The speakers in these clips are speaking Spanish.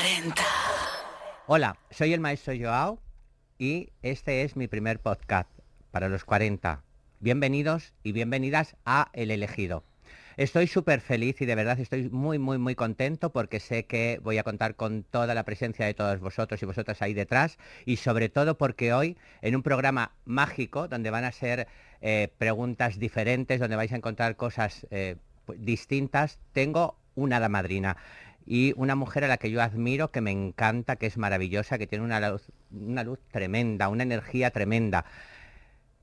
40. Hola, soy el maestro Joao y este es mi primer podcast para los 40. Bienvenidos y bienvenidas a El Elegido. Estoy súper feliz y de verdad estoy muy, muy, muy contento porque sé que voy a contar con toda la presencia de todos vosotros y vosotras ahí detrás y sobre todo porque hoy en un programa mágico donde van a ser eh, preguntas diferentes, donde vais a encontrar cosas eh, distintas, tengo una madrina y una mujer a la que yo admiro, que me encanta, que es maravillosa, que tiene una luz, una luz tremenda, una energía tremenda.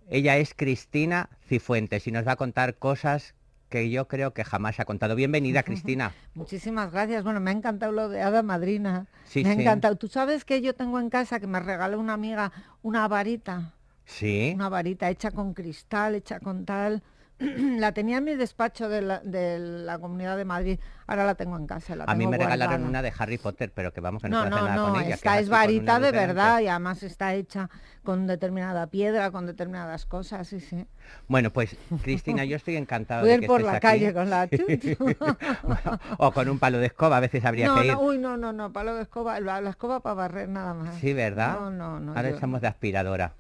Ella es Cristina Cifuentes y nos va a contar cosas que yo creo que jamás ha contado. Bienvenida, Cristina. Muchísimas gracias. Bueno, me ha encantado lo de Hada Madrina. Sí, me ha sí. encantado. Tú sabes que yo tengo en casa que me regaló una amiga una varita, Sí. una varita hecha con cristal, hecha con tal. la tenía en mi despacho de la, de la Comunidad de Madrid. Ahora la tengo en casa. la A mí me regalaron una de Harry Potter, pero que vamos que no, hacer nada no, con ella. esta es varita de verdad y además está hecha con determinada piedra, con determinadas cosas, sí, sí. Bueno, pues Cristina, yo estoy encantado a de ir que por estés la aquí. calle con la... o con un palo de escoba, a veces habría no, que ir. no, uy, no, no, no, palo de escoba, la, la escoba para barrer nada más. Sí, ¿verdad? No, no, no. Ahora yo- estamos de aspiradora.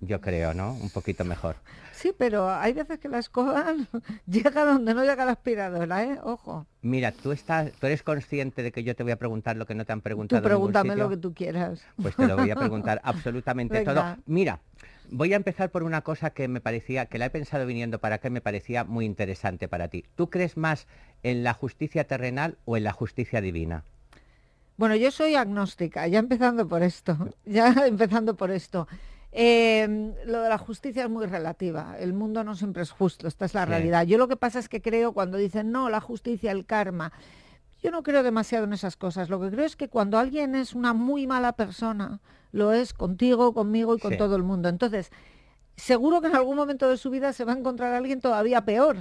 Yo creo, ¿no? Un poquito mejor. Sí, pero hay veces que la escoba llega donde no llega la aspiradora, ¿eh? Ojo. Mira, tú estás, tú eres consciente de que yo te voy a preguntar lo que no te han Tú preguntado. en ningún pregúntame lo que tú quieras. Pues te lo voy a preguntar absolutamente todo. Mira, voy a empezar por una cosa que me parecía, que la he pensado viniendo para y me parecía muy interesante para ti. ¿Tú crees más en la justicia terrenal o en la justicia divina? Bueno, yo soy agnóstica, ya empezando por esto, ya empezando por esto. Eh, lo de la justicia es muy relativa, el mundo no siempre es justo, esta es la Sí. realidad. Yo lo que pasa es que creo cuando dicen, no, la justicia, el karma, yo no creo demasiado en esas cosas. Lo que creo es que cuando alguien es una muy mala persona, lo es contigo, conmigo y con Sí. todo el mundo. Entonces, seguro que en algún momento de su vida se va a encontrar alguien todavía peor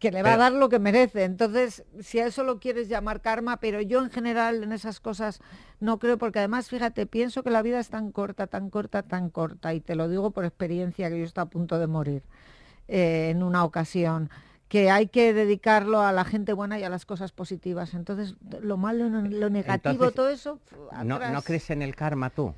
que le va a dar lo que merece. Entonces, si a eso lo quieres llamar karma, pero yo en general en esas cosas no creo, porque además, fíjate, pienso que la vida es tan corta, tan corta, tan corta, y te lo digo por experiencia, que yo estaba a punto de morir eh, en una ocasión, que hay que dedicarlo a la gente buena y a las cosas positivas. Entonces, lo malo, lo negativo, Entonces, todo eso... ¿No. ¿No crees en el karma tú?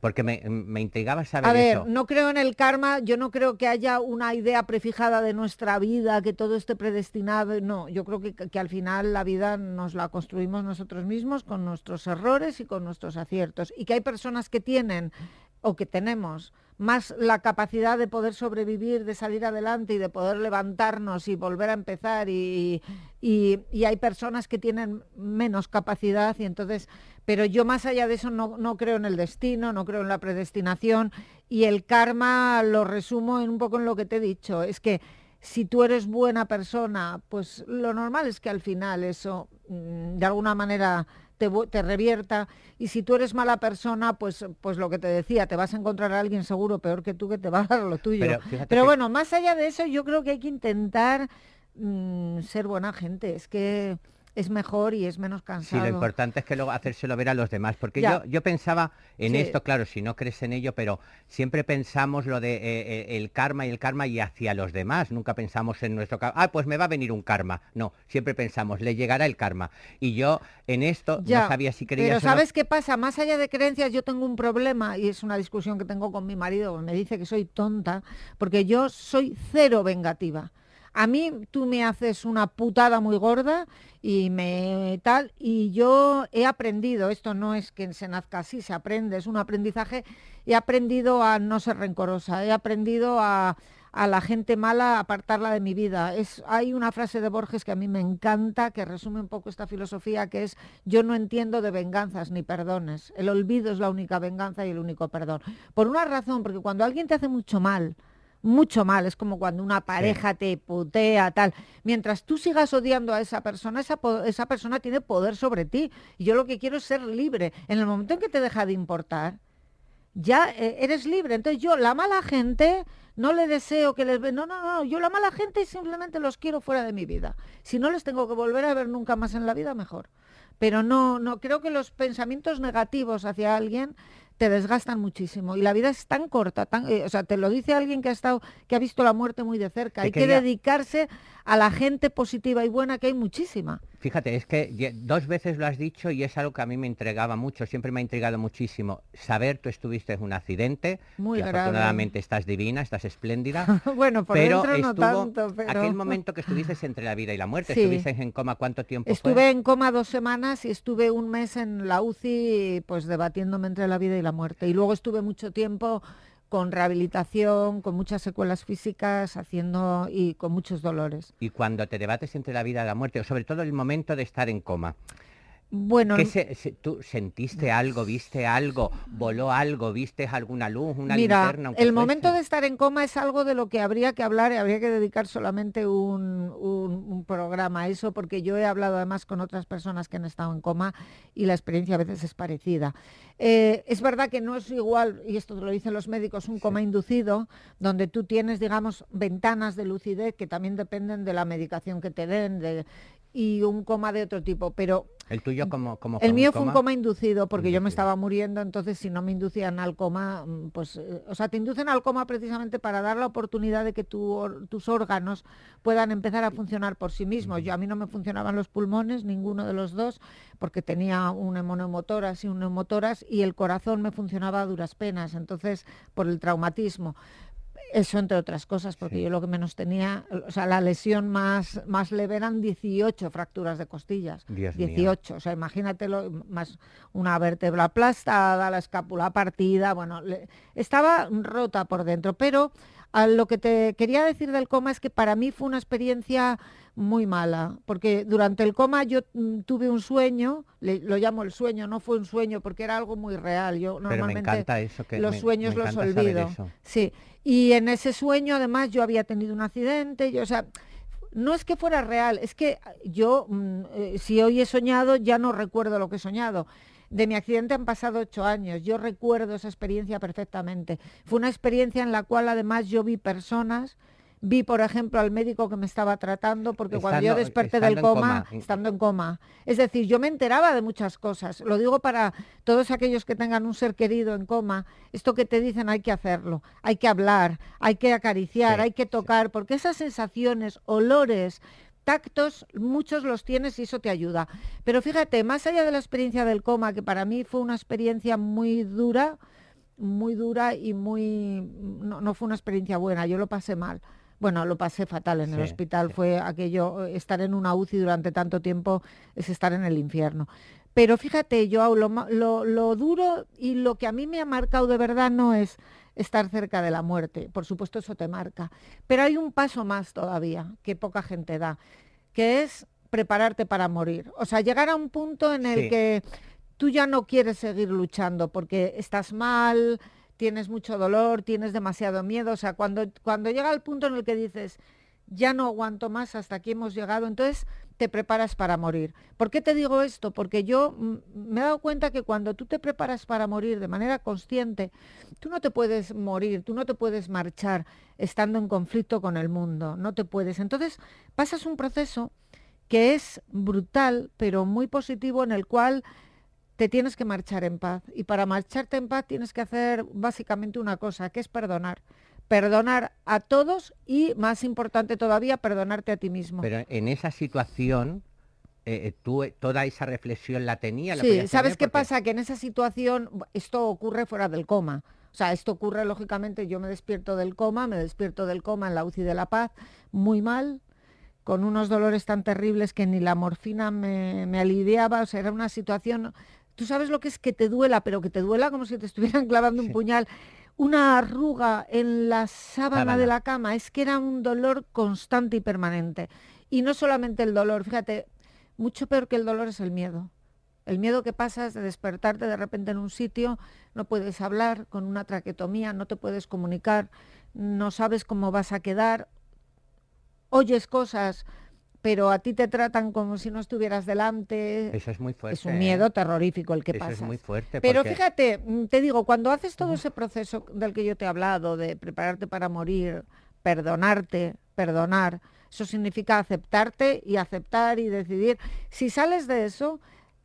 Porque me, me intrigaba saber A ver, eso. no creo en el karma, yo no creo que haya una idea prefijada de nuestra vida, que todo esté predestinado, no, yo creo que, que al final la vida nos la construimos nosotros mismos con nuestros errores y con nuestros aciertos, y que hay personas que tienen o que tenemos más la capacidad de poder sobrevivir, de salir adelante y de poder levantarnos y volver a empezar y, y- hay personas que tienen menos capacidad y entonces, pero yo más allá de eso no, no creo en el destino, no creo en la predestinación y el karma lo resumo en un poco en lo que te he dicho, es que si tú eres buena persona, pues lo normal es que al final eso mm, de alguna manera te, te revierta y si tú eres mala persona, pues, pues lo que te decía, te vas a encontrar a alguien seguro peor que tú que te va a dar lo tuyo. Pero Pero, que- bueno, más allá de eso, yo creo que hay que intentar mm, ser buena gente, es que es mejor y es menos Sí, cansado. lo importante es que luego hacérselo ver a los demás, porque yo, yo pensaba en Sí. esto, claro, si no crees en ello, pero siempre pensamos lo de eh, eh, el karma y el karma y hacia los demás, nunca pensamos en nuestro karma, ah, pues me va a venir un karma, no, siempre pensamos, le llegará el karma. Y yo en esto Ya, no sabía si creías Pero no. ¿sabes qué pasa? Más allá de creencias, yo tengo un problema y es una discusión que tengo con mi marido, me dice que soy tonta, porque yo soy cero vengativa. A mí tú me haces una putada muy gorda y me tal, y yo he aprendido, esto no es que se nazca así, se aprende, es un aprendizaje, he aprendido a no ser rencorosa, he aprendido a, a la gente mala apartarla de mi vida. Es, hay una frase de Borges que a mí me encanta, que resume un poco esta filosofía, que es yo no entiendo de venganzas ni perdones. El olvido es la única venganza y el único perdón. Por una razón, porque cuando alguien te hace mucho mal, mucho mal, es como cuando una pareja te putea, tal. Mientras tú sigas odiando a esa persona, esa, esa persona tiene poder sobre ti. Y yo lo que quiero es ser libre. En el momento en que te deja de importar, ya eh, eres libre. Entonces yo, la mala gente, no le deseo que les ve. No, no, no. Yo la mala gente simplemente los quiero fuera de mi vida. Si no les tengo que volver a ver nunca más en la vida, mejor. Pero no, no, creo que los pensamientos negativos hacia alguien te desgastan muchísimo. Y la vida es tan corta, tan, eh, o sea, te lo dice alguien que ha estado, que ha visto la muerte muy de cerca. Te Hay quería- que dedicarse a la gente positiva y buena, que hay muchísima. Fíjate, es que dos veces lo has dicho y es algo que a mí me intrigaba mucho, siempre me ha intrigado muchísimo. Saber tú estuviste en un accidente, Muy que grave. afortunadamente estás divina, estás espléndida, bueno, por pero dentro no tanto, pero... aquel momento que estuviste entre la vida y la muerte, Sí. estuviste en coma, ¿cuánto tiempo Estuve fue? en coma dos semanas y estuve un mes en la UCI, pues debatiéndome entre la vida y la muerte. Y luego estuve mucho tiempo con rehabilitación, con muchas secuelas físicas, haciendo y con muchos dolores. Y cuando te debates entre la vida y la muerte, o sobre todo el momento de estar en coma, Bueno, ¿qué se- se- ¿tú sentiste algo, viste algo, voló algo, viste alguna luz, una Mira, linterna? el momento fuese? de estar en coma es algo de lo que habría que hablar y habría que dedicar solamente un, un- un programa a eso, porque yo he hablado además con otras personas que han estado en coma y la experiencia a veces es parecida. Eh, es verdad que no es igual, y esto te lo dicen los médicos, un coma inducido, donde tú tienes, digamos, ventanas de lucidez que también dependen de la medicación que te den, de- y un coma de otro tipo, pero El tuyo como, como el mío fue un coma inducido porque yo me estaba muriendo, entonces si no me inducían al coma, mm, pues, eh, o sea, te inducen al coma precisamente para dar la oportunidad de que tu tus órganos puedan empezar a funcionar por sí mismos. Yo a mí no me funcionaban los pulmones, ninguno de los dos, porque tenía un hemoneumotoras y un neumotoras y el corazón me funcionaba a duras penas, entonces por el traumatismo. Eso entre otras cosas, porque Sí. yo lo que menos tenía, o sea, la lesión más, más leve eran 18 fracturas de costillas. Dios mío. 18, o sea, imagínatelo, más una vértebra aplastada, la escápula partida, bueno, le- estaba rota por dentro, pero a lo que te quería decir del coma es que para mí fue una experiencia muy mala, porque durante el coma yo mm, tuve un sueño, le- lo llamo el sueño, no fue un sueño porque era algo muy real. Yo Pero me normalmente encanta eso que los me- sueños me los olvido. Sí, y en ese sueño además yo había tenido un accidente, yo, o sea, no es que fuera real, es que yo, mm, eh, si hoy he soñado, ya no recuerdo lo que he soñado. De mi accidente han pasado ocho años, yo recuerdo esa experiencia perfectamente. Fue una experiencia en la cual además yo vi personas, vi por ejemplo al médico que me estaba tratando, porque cuando yo desperté del coma, coma. estando en coma, es decir, yo me enteraba de muchas cosas. Lo digo para todos aquellos que tengan un ser querido en coma, esto que te dicen hay que hacerlo, hay que hablar, hay que acariciar, Sí, hay que sí. tocar, porque esas sensaciones, olores, tactos, muchos los tienes y eso te ayuda. Pero fíjate, más allá de la experiencia del coma, que para mí fue una experiencia muy dura, muy dura y muy... No, no fue una experiencia buena, yo lo pasé mal. Bueno, lo pasé fatal en el hospital, sí. fue aquello, eh, estar en una UCI durante tanto tiempo es estar en el infierno. Pero fíjate, yo lo, lo, lo duro y lo que a mí me ha marcado de verdad no es estar cerca de la muerte, por supuesto eso te marca, pero hay un paso más todavía que poca gente da, que es prepararte para morir. O sea, llegar a un punto en el Sí. que tú ya no quieres seguir luchando porque estás mal, tienes mucho dolor, tienes demasiado miedo. O sea, cuando, cuando llega el punto en el que dices, ya no aguanto más, hasta aquí hemos llegado, entonces te preparas para morir. ¿Por qué te digo esto? Porque yo mm, me he dado cuenta que cuando tú te preparas para morir de manera consciente, tú no te puedes morir, tú no te puedes marchar estando en conflicto con el mundo, no te puedes. Entonces pasas un proceso que es brutal, pero muy positivo, en el cual te tienes que marchar en paz. Y para marcharte en paz tienes que hacer básicamente una cosa, que es perdonar. Perdonar a todos y, más importante todavía, perdonarte a ti mismo. Pero en esa situación, eh, eh, tú eh, toda esa reflexión la tenías. la Sí, ¿sabes qué porque- pasa? Que en esa situación esto ocurre fuera del coma. O sea, esto ocurre lógicamente, yo me despierto del coma, me despierto del coma en la UCI de La Paz, muy mal, con unos dolores tan terribles que ni la morfina me, me aliviaba, o sea, era una situación, tú sabes lo que es que te duela, pero que te duela como si te estuvieran clavando un puñal, una arruga en la sábana, Sábana. de la cama, es que era un dolor constante y permanente. Y no solamente el dolor, fíjate, mucho peor que el dolor es el miedo. El miedo que pasas de despertarte de repente en un sitio, no puedes hablar con una traquetomía, no te puedes comunicar, no sabes cómo vas a quedar, oyes cosas, pero a ti te tratan como si no estuvieras delante. Eso es muy fuerte. Es un ¿eh? miedo terrorífico el que Eso pasa. es muy fuerte. Pero porque- fíjate, mm, te digo, cuando haces todo ese proceso del que yo te he hablado, de prepararte para morir, perdonarte, perdonar, eso significa aceptarte y aceptar y decidir. Si sales de eso,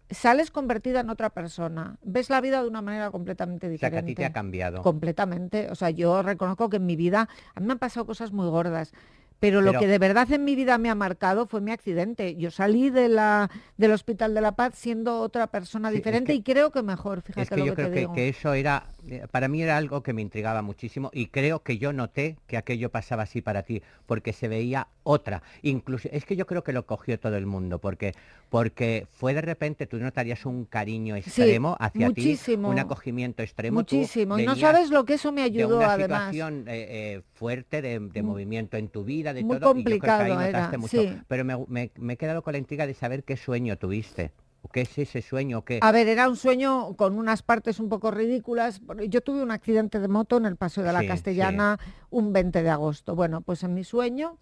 sales convertida en otra persona. Ves la vida de una manera completamente O sea, diferente. que a ti te ha cambiado. Completamente. O sea, yo reconozco que en mi vida a mí me han pasado cosas muy gordas, Pero, lo Pero- que de verdad en mi vida me ha marcado fue mi accidente. Yo salí de la, del Hospital de la Paz siendo otra persona Sí, es diferente que- y creo que mejor, fíjate Es que lo yo que creo te que, digo. que eso era, eh, para mí era algo que me intrigaba muchísimo y creo que yo noté que aquello pasaba así para ti, porque se veía otra. Incluso, es que yo creo que lo cogió todo el mundo, porque, porque fue de repente, tú notarías un cariño extremo hacia muchísimo. ti, un acogimiento extremo. Muchísimo. Y no sabes lo que eso me de ayudó una además. situación eh, eh, fuerte de, de Mu- movimiento en tu vida, de muy todo, y yo creo que ahí complicado era, notaste mucho. sí. Pero me, me- me he quedado con la intriga de saber qué sueño tuviste. ¿O ¿Qué es ese sueño? ¿Qué? A ver, era un sueño con unas partes un poco ridículas. Yo tuve un accidente de moto en el Paseo de la Sí, sí. Castellana un 20 de agosto. Bueno, pues en mi sueño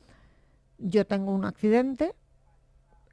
yo tengo un accidente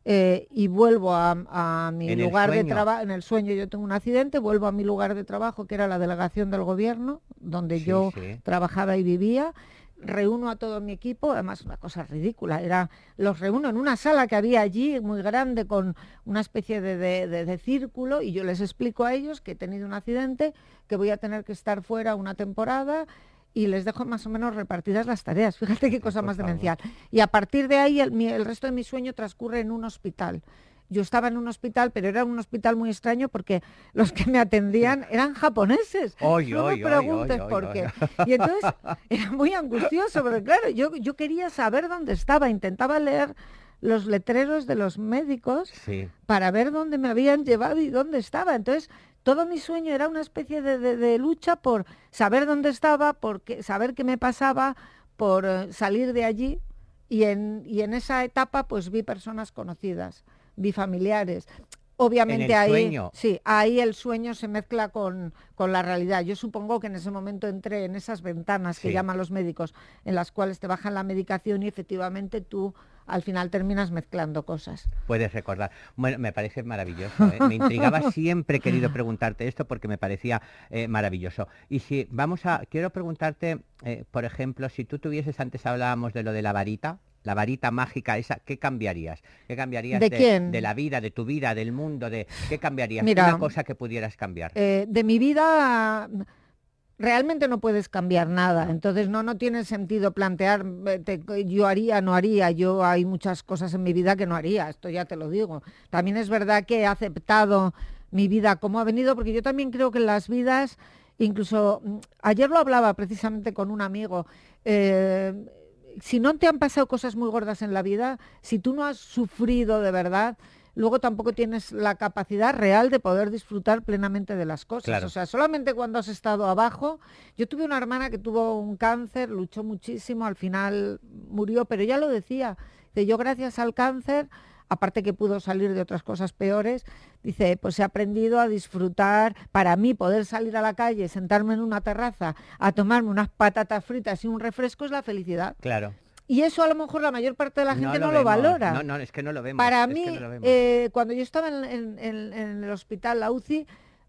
eh, y vuelvo a, a mi ¿En el lugar de trabajo. En el sueño yo tengo un accidente, vuelvo a mi lugar de trabajo, que era la delegación del gobierno, donde Sí, yo trabajaba y vivía. Reúno a todo mi equipo, además una cosa ridícula, era los reúno en una sala que había allí muy grande con una especie de, de- de- de círculo y yo les explico a ellos que he tenido un accidente, que voy a tener que estar fuera una temporada y les dejo más o menos repartidas las tareas. Fíjate qué cosa más demencial. Y a partir de ahí el, el resto de mi sueño transcurre en un hospital. Yo estaba en un hospital, pero era un hospital muy extraño porque los que me atendían eran japoneses. Oy, no oy, me preguntes oy, por qué. Y entonces era muy angustioso, porque claro, yo, yo quería saber dónde estaba, intentaba leer los letreros de los médicos Sí. para ver dónde me habían llevado y dónde estaba. Entonces, todo mi sueño era una especie de, de- de lucha por saber dónde estaba, por qué- saber qué me pasaba, por eh, salir de allí. Y en, y en esa etapa, pues vi personas conocidas, vi familiares. Obviamente el ahí, sueño. sí, ahí el sueño se mezcla con, con la realidad. Yo supongo que en ese momento entré en esas ventanas que llaman los médicos, en las cuales te bajan la medicación y efectivamente tú al final terminas mezclando cosas. Puedes recordar. Bueno, me parece maravilloso. ¿eh? Me intrigaba, siempre he querido preguntarte esto porque me parecía eh, maravilloso. Y si vamos a, quiero preguntarte, eh, por ejemplo, si tú tuvieses, antes hablábamos de lo de la varita, la varita mágica esa, ¿qué cambiarías? ¿Qué cambiarías ¿De quién? de la vida, de tu vida, del mundo? de ¿Qué cambiarías? Mira, Una cosa que pudieras cambiar. Eh, de mi vida realmente no puedes cambiar nada, entonces no, no tiene sentido plantear eh, te- yo haría, no haría, yo hay muchas cosas en mi vida que no haría, esto ya te lo digo. También es verdad que he aceptado mi vida como ha venido, porque yo también creo que las vidas, incluso mm, ayer lo hablaba precisamente con un amigo, eh, si no te han pasado cosas muy gordas en la vida, si tú no has sufrido de verdad, luego tampoco tienes la capacidad real de poder disfrutar plenamente de las cosas. Claro. O sea, solamente cuando has estado abajo. Yo tuve una hermana que tuvo un cáncer, luchó muchísimo, al final murió, pero ya lo decía, que yo gracias al cáncer, aparte que pudo salir de otras cosas peores, dice, pues he aprendido a disfrutar, para mí poder salir a la calle, sentarme en una terraza, a tomarme unas patatas fritas y un refresco es la felicidad. Claro. Y eso a lo mejor la mayor parte de la gente no lo, valora. No, no, es que no lo vemos. Para es mí, no lo vemos. eh, cuando yo estaba en- en el hospital, la UCI,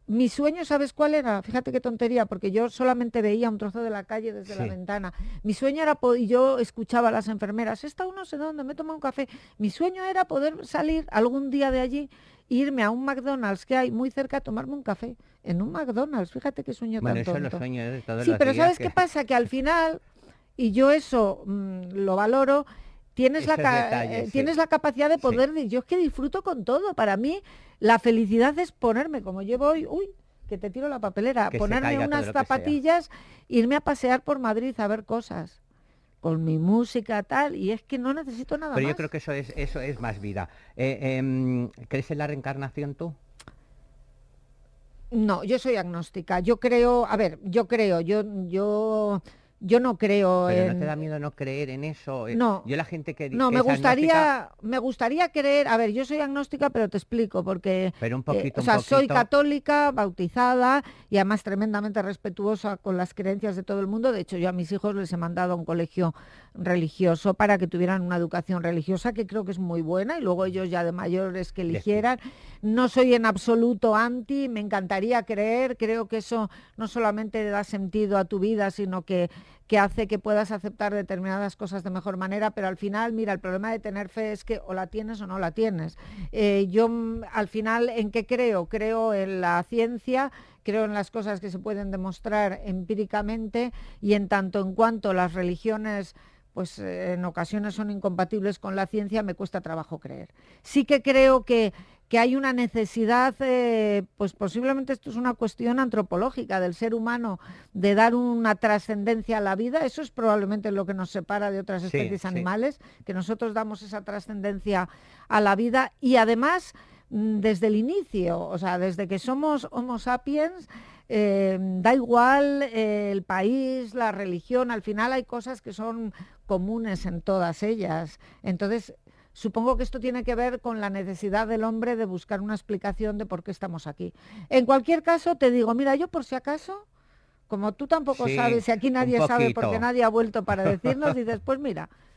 mi sueño, ¿sabes cuál era? Fíjate qué tontería, porque yo solamente veía un trozo de la calle desde la ventana. Mi sueño era, y yo escuchaba a las enfermeras, está uno sé dónde, me toma un café. Mi sueño era poder salir algún día de allí, irme a un McDonald's que hay muy cerca a tomarme un café. En un McDonald's, fíjate qué sueño bueno, tan tonto. de Sí, pero ¿sabes que- qué pasa? Que al final, y yo eso mm, lo valoro, tienes la, detalles, eh, sí. tienes la capacidad de Sí. poder, di- yo es que disfruto con todo. Para mí, la felicidad es ponerme, como llevo hoy, uy, que te tiro la papelera, Que ponerme unas zapatillas, irme a pasear por Madrid a ver cosas, con mi música tal, y es que no necesito nada Pero más. yo creo que eso es, eso es más vida. Eh, em, ¿Crees en la reencarnación tú? No, yo soy agnóstica. Yo creo, a ver, yo creo, yo, yo, yo no creo Pero en... no te da miedo no creer en eso. Eh, No. Yo la gente que No, me agnóstica, gustaría, me gustaría creer, a ver, yo soy agnóstica, pero te explico, porque Pero un eh, poquito, o sea, un soy católica, bautizada y además tremendamente respetuosa con las creencias de todo el mundo. De hecho, yo a mis hijos les he mandado a un colegio religioso para que tuvieran una educación religiosa que creo que es muy buena y luego ellos ya de mayores que eligieran. No soy en absoluto anti, me encantaría creer, creo que eso no solamente da sentido a tu vida, sino que, que hace que puedas aceptar determinadas cosas de mejor manera, pero al final, mira, el problema de tener fe es que o la tienes o no la tienes. Eh, yo mm, al final, ¿en qué creo? Creo en la ciencia, creo en las cosas que se pueden demostrar empíricamente y en tanto en cuanto las religiones pues eh, en ocasiones son incompatibles con la ciencia, me cuesta trabajo creer. Sí que creo que, que hay una necesidad, eh, pues posiblemente esto es una cuestión antropológica del ser humano, de dar una trascendencia a la vida. Eso es probablemente lo que nos separa de otras especies animales, que nosotros damos esa trascendencia a la vida y además mm, desde el inicio, o sea, desde que somos Homo sapiens, eh, da igual eh, el país, la religión, al final hay cosas que son comunes en todas ellas. Entonces, supongo que esto tiene que ver con la necesidad del hombre de buscar una explicación de por qué estamos aquí. En cualquier caso, te digo, mira, yo por si acaso, como tú tampoco sabes, y aquí nadie sabe porque nadie ha vuelto para decirnos, dices, pues mira,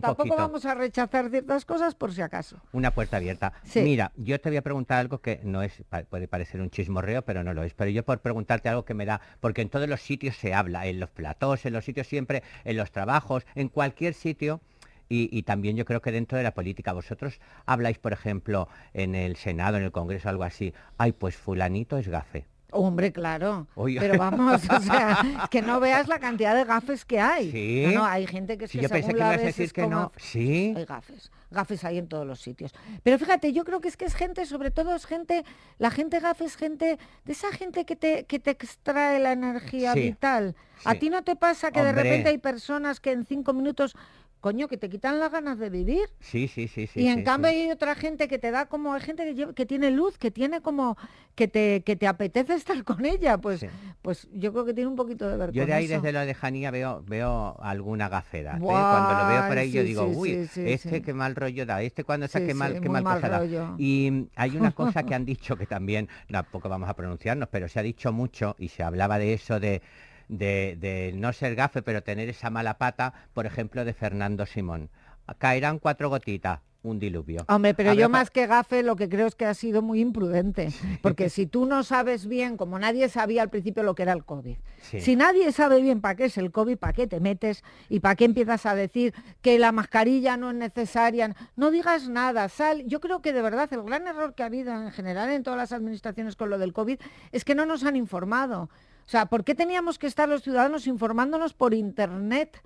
Tampoco vamos a rechazar ciertas cosas por si acaso. Una puerta abierta. Mira, yo te voy a preguntar algo que no es, puede parecer un chismorreo, pero no lo es. Pero yo por preguntarte algo que me da, porque en todos los sitios se habla, en los platós, en los sitios siempre, en los trabajos, en cualquier sitio. Y, y, también yo creo que dentro de la política, vosotros habláis, por ejemplo, en el Senado, en el Congreso, algo así, ay, pues fulanito es gafe. Hombre, claro. Pero vamos, o sea, que no veas la cantidad de gafes que hay. Sí. No, hay gente que sí, yo pensé que ibas a decir que no. Sí. Hay gafes. Gafes hay en todos los sitios. Pero fíjate, yo creo que es que es gente, sobre todo es gente, la gente gafe es gente, de esa gente que te, que te extrae la energía vital. ¿A ti no te pasa que de repente hay personas que en cinco minutos coño, que te quitan las ganas de vivir. Sí, sí, sí, sí. Y en cambio hay otra gente que te da como, hay gente que, que, tiene luz, que tiene como, que te, que te apetece estar con ella. Pues, pues yo creo que tiene un poquito de vergüenza. Yo de ahí desde la lejanía veo, veo alguna gafera. ¿eh? Cuando lo veo por ahí yo digo, uy, este qué mal rollo da, este cuando está qué mal, qué mal, cosa da. Y hay una cosa que han dicho que también, tampoco vamos a pronunciarnos, pero se ha dicho mucho y se hablaba de eso de de, no ser gafe, pero tener esa mala pata, por ejemplo, de Fernando Simón. Caerán cuatro gotitas, un diluvio. Hombre, pero yo más que gafe lo que creo es que ha sido muy imprudente, porque si tú no sabes bien, como nadie sabía al principio lo que era el COVID, si nadie sabe bien para qué es el COVID, para qué te metes y para qué empiezas a decir que la mascarilla no es necesaria, no digas nada, sal. Yo creo que de verdad el gran error que ha habido en general en todas las administraciones con lo del COVID es que no nos han informado. O sea, ¿por qué teníamos que estar los ciudadanos informándonos por Internet?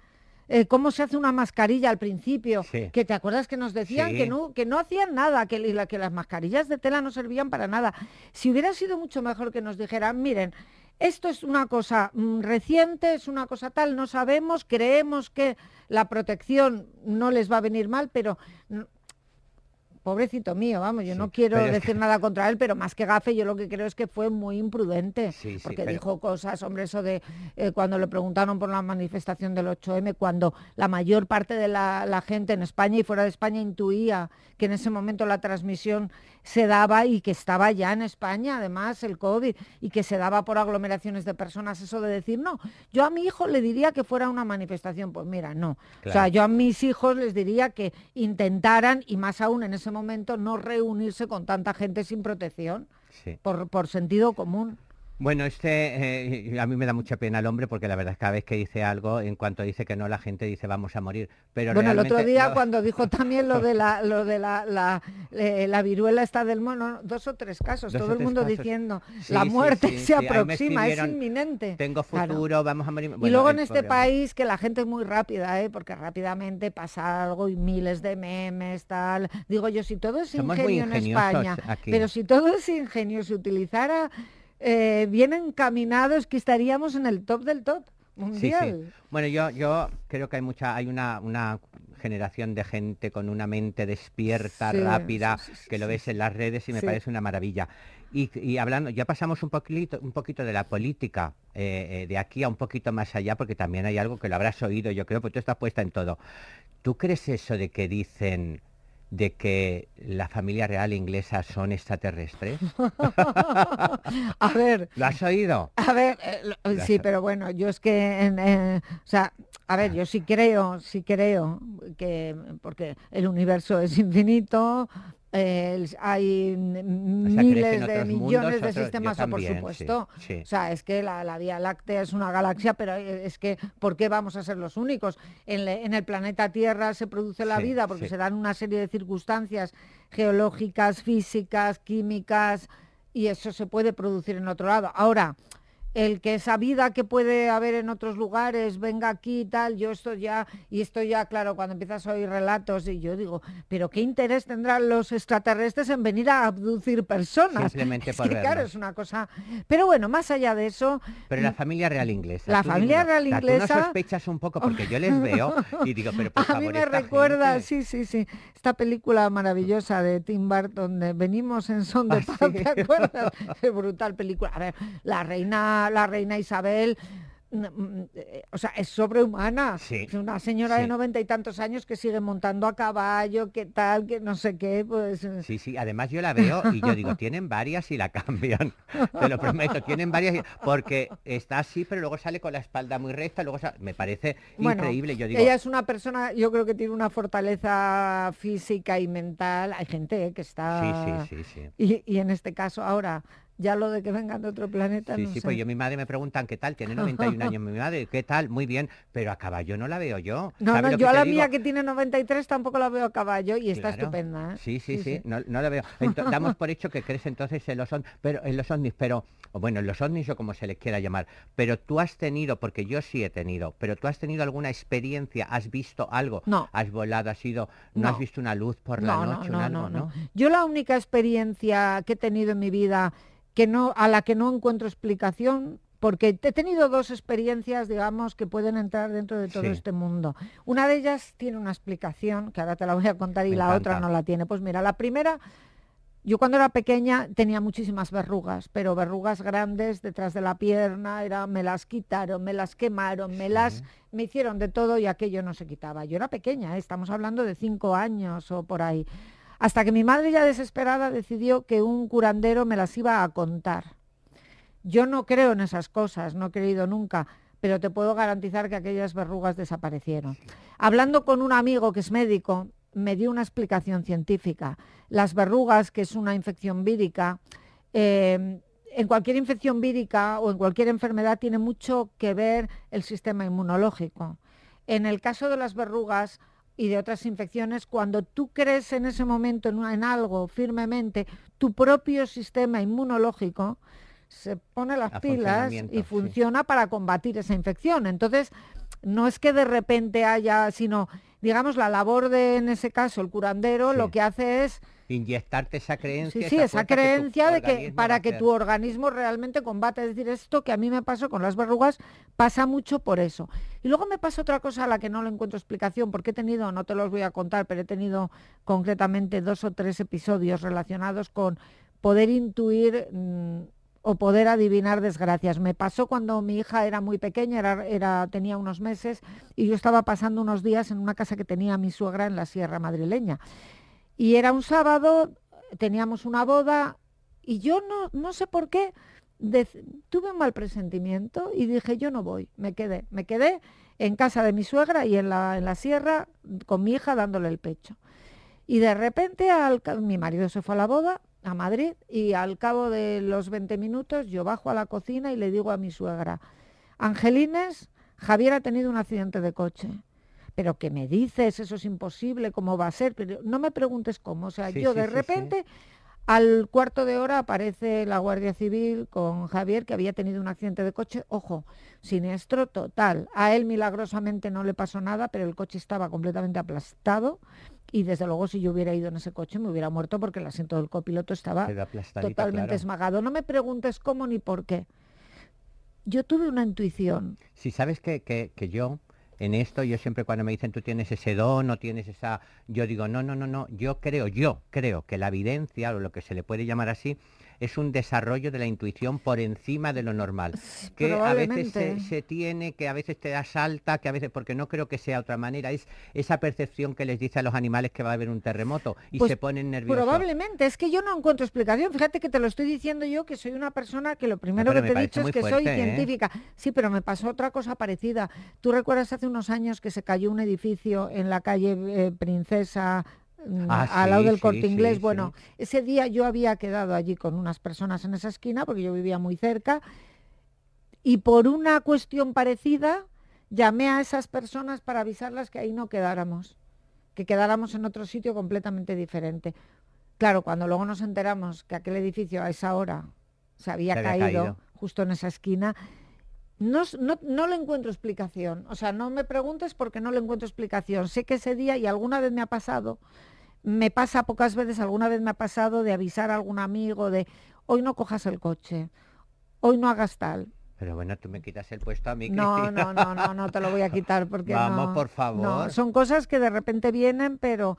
Eh, cómo se hace una mascarilla al principio, que te acuerdas que nos decían que, no, que no hacían nada, que, que las mascarillas de tela no servían para nada. Si hubiera sido mucho mejor que nos dijeran, miren, esto es una cosa mm, reciente, es una cosa tal, no sabemos, creemos que la protección no les va a venir mal, pero pobrecito mío, vamos, yo no quiero decir nada contra él, pero más que gafe, yo lo que creo es que fue muy imprudente, porque dijo cosas, hombre, eso de eh, cuando le preguntaron por la manifestación del 8M, cuando la mayor parte de la, gente en España y fuera de España intuía que en ese momento la transmisión se daba y que estaba ya en España, además, el COVID, y que se daba por aglomeraciones de personas, eso de decir, no, yo a mi hijo le diría que fuera una manifestación, pues mira, no. O sea, yo a mis hijos les diría que intentaran, y más aún en ese momento no reunirse con tanta gente sin protección, por, por sentido común. Bueno, este eh, a mí me da mucha pena el hombre porque la verdad es que cada vez que dice algo, en cuanto dice que no, la gente dice vamos a morir. Pero bueno, el otro día cuando dijo también lo de la lo de la, la, eh, viruela está del mono, dos o tres casos, todo el mundo diciendo la muerte se aproxima, es inminente. Tengo futuro, vamos a morir. y luego en este país que la gente es muy rápida, ¿eh? porque rápidamente pasa algo y miles de memes, tal. Digo yo, si todo es ingenio en España, pero si todo es ingenio se utilizara eh, bien encaminados que estaríamos en el top del top mundial. Bueno, yo, yo creo que hay mucha, hay una, una generación de gente con una mente despierta, rápida, que lo ves en las redes y me parece una maravilla. Y, hablando, ya pasamos un poquito, un poquito de la política, eh, eh, de aquí a un poquito más allá, porque también hay algo que lo habrás oído, yo creo, porque tú estás puesta en todo. ¿Tú crees eso de que dicen de que la familia real inglesa son extraterrestres? a ver. ¿Lo has oído? A ver, eh, sí, pero bueno, yo es que, o sea, a ver, yo sí creo, sí creo que, porque el universo es infinito, hay miles de millones de sistemas, por supuesto. O sea, es que la, Vía Láctea es una galaxia, pero es que, ¿por qué vamos a ser los únicos? En, el planeta Tierra se produce la vida porque se dan una serie de circunstancias geológicas, físicas, químicas, y eso se puede producir en otro lado. Ahora, el que esa vida que puede haber en otros lugares venga aquí y tal, yo esto ya, y esto ya, claro, cuando empiezas a oír relatos, y yo digo, pero ¿qué interés tendrán los extraterrestres en venir a abducir personas? Simplemente es por que, claro, es una cosa. Pero bueno, más allá de eso, Pero la familia real inglesa. La familia real inglesa- Tú no sospechas un poco porque yo les veo y digo, pero por a mí me recuerda, gente- sí, sí, sí, esta película maravillosa de Tim Burton, de Venimos en son de Ah, paz. ¿te acuerdas? Qué brutal película. A ver, la reina, la reina Isabel, mm, mm, eh, o sea, es sobrehumana. Sí, Es una señora de noventa y tantos años que sigue montando a caballo, que tal, que no sé qué, pues... eh, Sí, sí, además yo la veo y yo digo, tienen varias y la cambian. Te lo prometo, tienen varias y- porque está así, pero luego sale con la espalda muy recta, luego sa- me parece Bueno, increíble. Yo digo, ella es una persona, yo creo que tiene una fortaleza física y mental. Hay gente eh, que está... sí, sí, sí, sí. Y, y en este caso, ahora, ya lo de que vengan de otro planeta, Sí, no sí, sé. pues yo mi madre me preguntan qué tal, tiene 91 años mi madre, qué tal, muy bien, pero a caballo no la veo yo. No, ¿sabes no, yo a la digo? mía que tiene 93 tampoco la veo a caballo y está Claro. estupenda. ¿eh? Sí, sí, sí, No, no la veo. Damos por hecho que crees entonces en los, on- pero, en los ovnis, pero, o bueno, en los ovnis o como se les quiera llamar, pero tú has tenido, porque yo sí he tenido, pero tú has tenido alguna experiencia, has visto algo, No. has volado, has ido, no, No. has visto una luz por la No, no, noche, un no, algo, no, ¿no? no. Yo la única experiencia que he tenido en mi vida que no, a la que no encuentro explicación, porque he tenido dos experiencias, digamos, que pueden entrar dentro de todo Sí. este mundo. Una de ellas tiene una explicación, que ahora te la voy a contar, y Me la otra no la tiene. Pues mira, la primera, yo cuando era pequeña tenía muchísimas verrugas, pero verrugas grandes detrás de la pierna, era, me las quitaron, me las quemaron, me las me hicieron de todo y aquello no se quitaba. Yo era pequeña, ¿eh? estamos hablando de cinco años o por ahí. Hasta que mi madre ya desesperada decidió que un curandero me las iba a contar. Yo no creo en esas cosas, no he creído nunca, pero te puedo garantizar que aquellas verrugas desaparecieron. Hablando con un amigo que es médico, me dio una explicación científica. Las verrugas, que es una infección vírica, eh, en cualquier infección vírica o en cualquier enfermedad tiene mucho que ver el sistema inmunológico. En el caso de las verrugas y de otras infecciones, cuando tú crees en ese momento en, algo firmemente, tu propio sistema inmunológico se pone las A pilas y sí. funciona para combatir esa infección. Entonces, no es que de repente haya, sino, digamos, la labor de, en ese caso, el curandero, lo que hace es Inyectarte esa creencia. Sí, sí, esa que creencia de que para que tu organismo realmente combate, es decir, esto que a mí me pasó con las verrugas pasa mucho por eso. Y luego me pasa otra cosa a la que no le encuentro explicación, porque he tenido, no te los voy a contar, pero he tenido concretamente dos o tres episodios relacionados con poder intuir mm, o poder adivinar desgracias. Me pasó cuando mi hija era muy pequeña, era, era- tenía unos meses, y yo estaba pasando unos días en una casa que tenía mi suegra en la sierra madrileña. Y era un sábado, teníamos una boda y yo no, no sé por qué tuve un mal presentimiento y dije yo no voy, me quedé, me quedé en casa de mi suegra y en la, en la sierra con mi hija dándole el pecho. Y de repente al mi marido se fue a la boda a Madrid y al cabo de los 20 minutos yo bajo a la cocina y le digo a mi suegra, Angelines, Javier ha tenido un accidente de coche. Pero que me dices, eso es imposible, ¿cómo va a ser? Pero no me preguntes cómo. O sea, Sí, yo sí, de sí. repente, al cuarto de hora aparece la Guardia Civil con Javier, que había tenido un accidente de coche. Ojo, siniestro total. A él milagrosamente no le pasó nada, pero el coche estaba completamente aplastado. Y desde luego, si yo hubiera ido en ese coche, me hubiera muerto porque el asiento del copiloto estaba totalmente claro. esmagado. No me preguntes cómo ni por qué. Yo tuve una intuición. Si sabes que, que, que yo, en esto, yo siempre cuando me dicen tú tienes ese don o tienes esa, yo digo, no, no, no, no, yo creo, yo creo que la evidencia, o lo que se le puede llamar así, es un desarrollo de la intuición por encima de lo normal. Que a veces se, tiene, que a veces te da salta, que a veces, porque no creo que sea otra manera, es esa percepción que les dice a los animales que va a haber un terremoto y Pues, se ponen nerviosos. Probablemente, es que yo no encuentro explicación. Fíjate que te lo estoy diciendo yo, que soy una persona que lo primero que te he dicho es que soy ¿eh? científica. Sí, pero me pasó otra cosa parecida. ¿Tú recuerdas hace unos años que se cayó un edificio en la calle eh, Princesa? Ah, al lado sí, del corte sí, inglés. sí. Bueno, ese día yo había quedado allí con unas personas en esa esquina porque yo vivía muy cerca y por una cuestión parecida llamé a esas personas para avisarlas que ahí no quedáramos, que quedáramos en otro sitio completamente diferente. Claro, cuando luego nos enteramos que aquel edificio a esa hora se había, Se había caído, caído. justo en esa esquina. No, no, no, le encuentro explicación. O sea, no me preguntes porque no le encuentro explicación. Sé que ese día, y alguna vez me ha pasado, me pasa pocas veces, alguna vez me ha pasado de avisar a algún amigo de, hoy no cojas el coche, hoy no hagas tal. Pero bueno, tú me quitas el puesto a mí. No, no, no, no, no te lo voy a quitar porque Vamos, por favor. No, son cosas que de repente vienen, pero